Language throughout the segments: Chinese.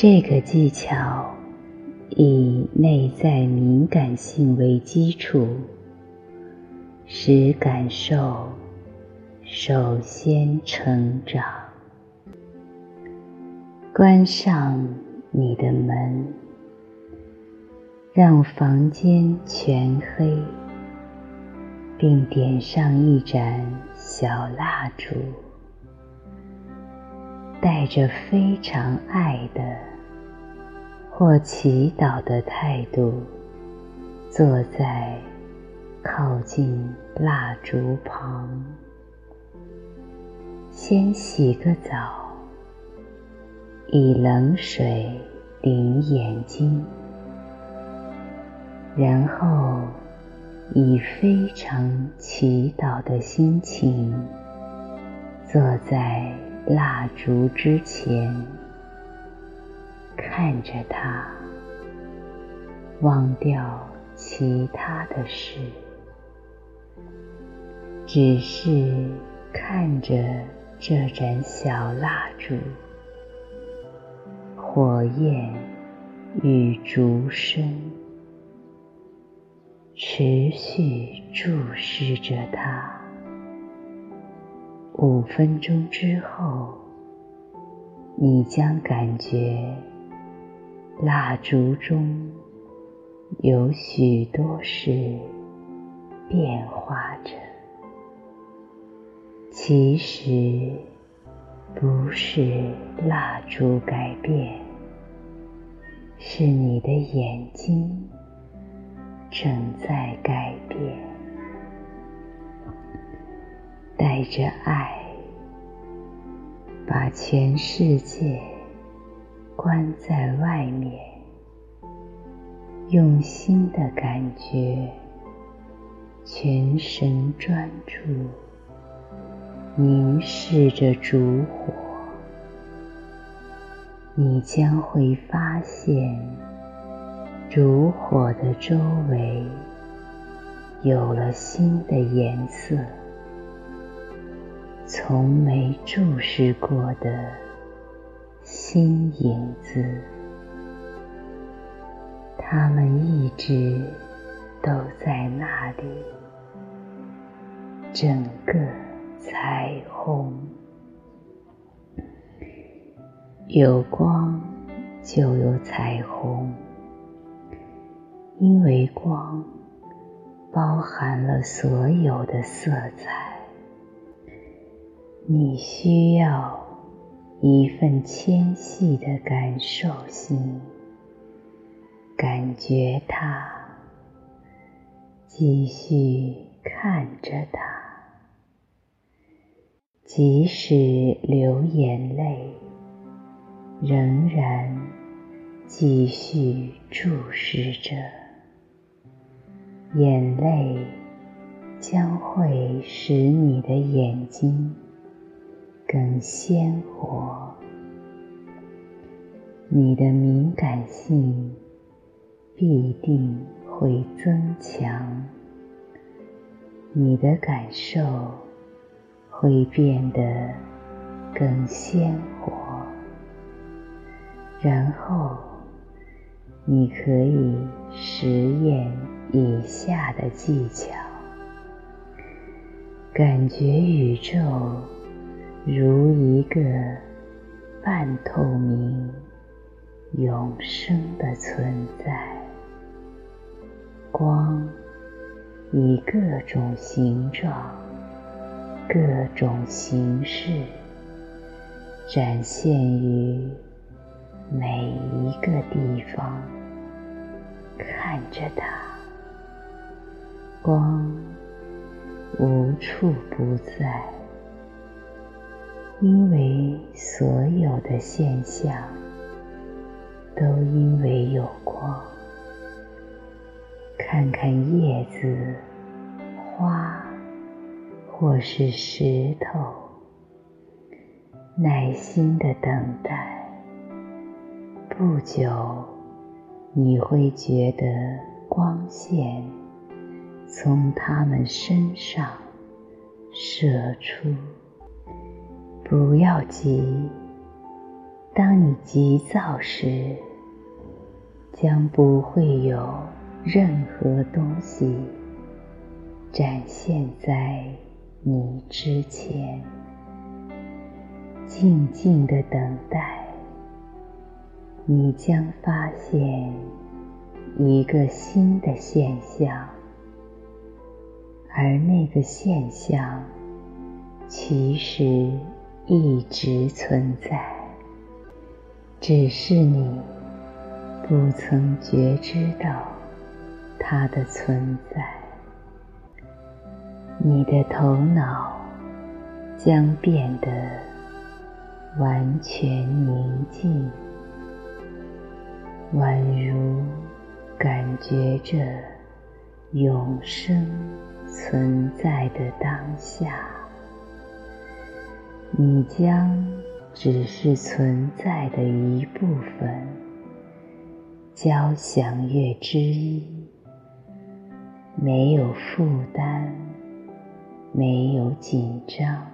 这个技巧以内在敏感性为基础，使感受首先成长。关上你的门，让房间全黑，并点上一盏小蜡烛。带着非常爱的或祈祷的态度，坐在靠近蜡烛旁，先洗个澡，以冷水淋眼睛，然后以非常祈祷的心情坐在。蜡烛之前，看着它，忘掉其他的事，只是看着这盏小蜡烛，火焰与烛身，持续注视着它。五分钟之后，你将感觉蜡烛中有许多事变化着。其实不是蜡烛改变，是你的眼睛正在改变。带着爱，把全世界关在外面，用心的感觉，全神专注，凝视着烛火，你将会发现，烛火的周围有了新的颜色。从没注视过的新影子，它们一直都在那里。整个彩虹，有光就有彩虹，因为光包含了所有的色彩。你需要一份纤细的感受心，感觉它，继续看着它，即使流眼泪，仍然继续注视着。眼泪将会使你的眼睛。更鲜活，你的敏感性必定会增强，你的感受会变得更鲜活，然后你可以实验以下的技巧，感觉宇宙。如一个半透明、永生的存在，光以各种形状、各种形式展现于每一个地方。看着它，光无处不在。因为所有的现象都因为有光。看看叶子、花，或是石头，耐心的等待。不久，你会觉得光线从它们身上射出。不要急，当你急躁时，将不会有任何东西展现在你之前。静静的等待，你将发现一个新的现象，而那个现象其实一直存在，只是你不曾觉知到它的存在。你的头脑将变得。完全宁静，宛如感觉着永生存在的当下。你将只是存在的一部分，交响乐之一，没有负担，没有紧张。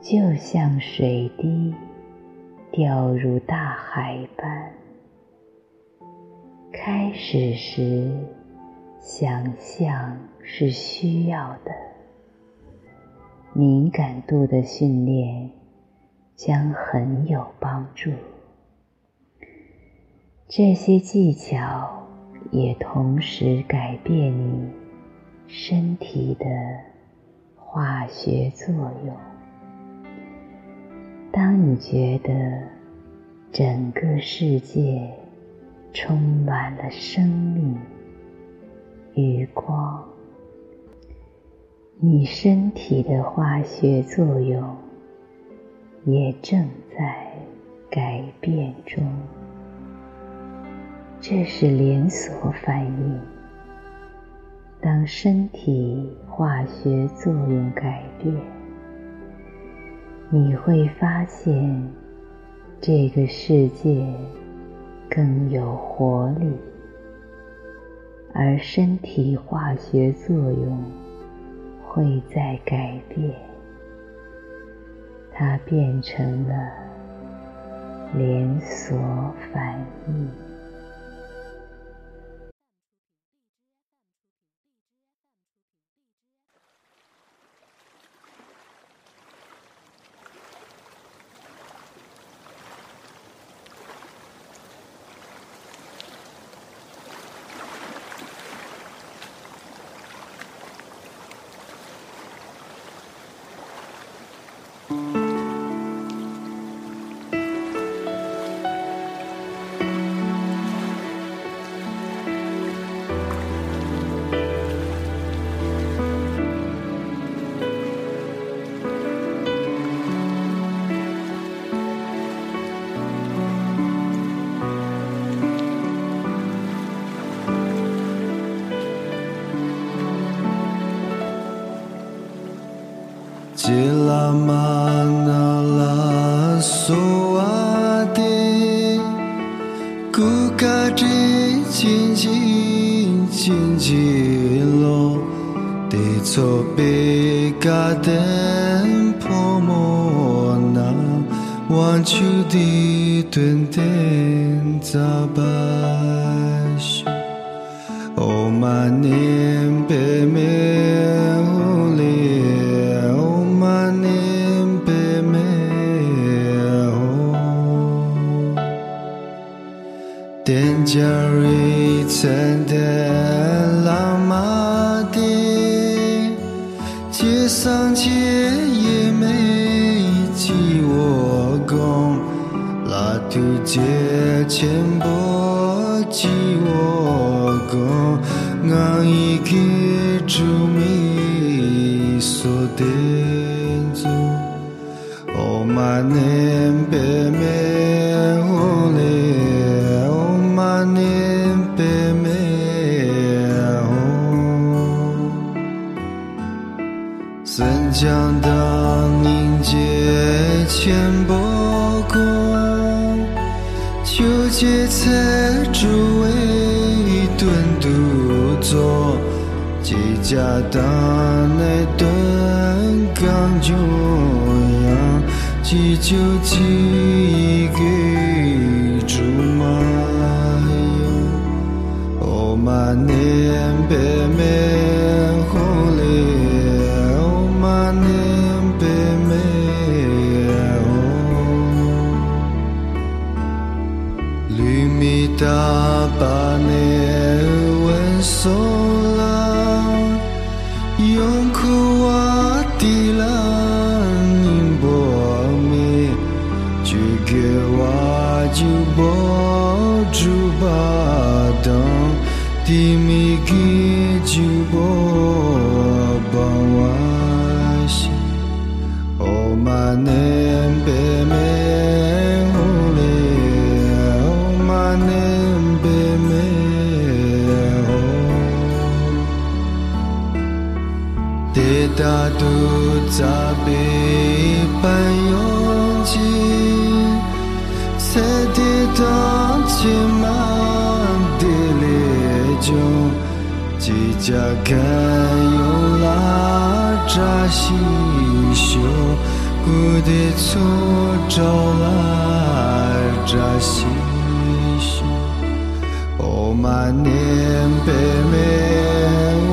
就像水滴掉入大海般。开始时，想象是需要的，敏感度的训练将很有帮助。这些技巧也同时改变你身体的化学作用。当你觉得整个世界充满了生命与光，你身体的化学作用也正在改变中。这是连锁反应。当身体化学作用改变，你会发现，这个世界更有活力，而身体化学作用会在改变，它变成了连锁反应。Jari Tende Lama Di Jie Sang Jie Ye Mei Ji Wo Gong La Tu Jie Qian Bo Ji Wo Gong Ngang Yi Ki Zhu Mi So Den 求节财主为顿独坐，几家当内顿刚脚样，几酒几个煮马，哦嘛白。Pane. 就，几家盖有拉扎西修，古的错招拉扎西修，哦玛念贝美哦。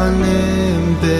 Anem pe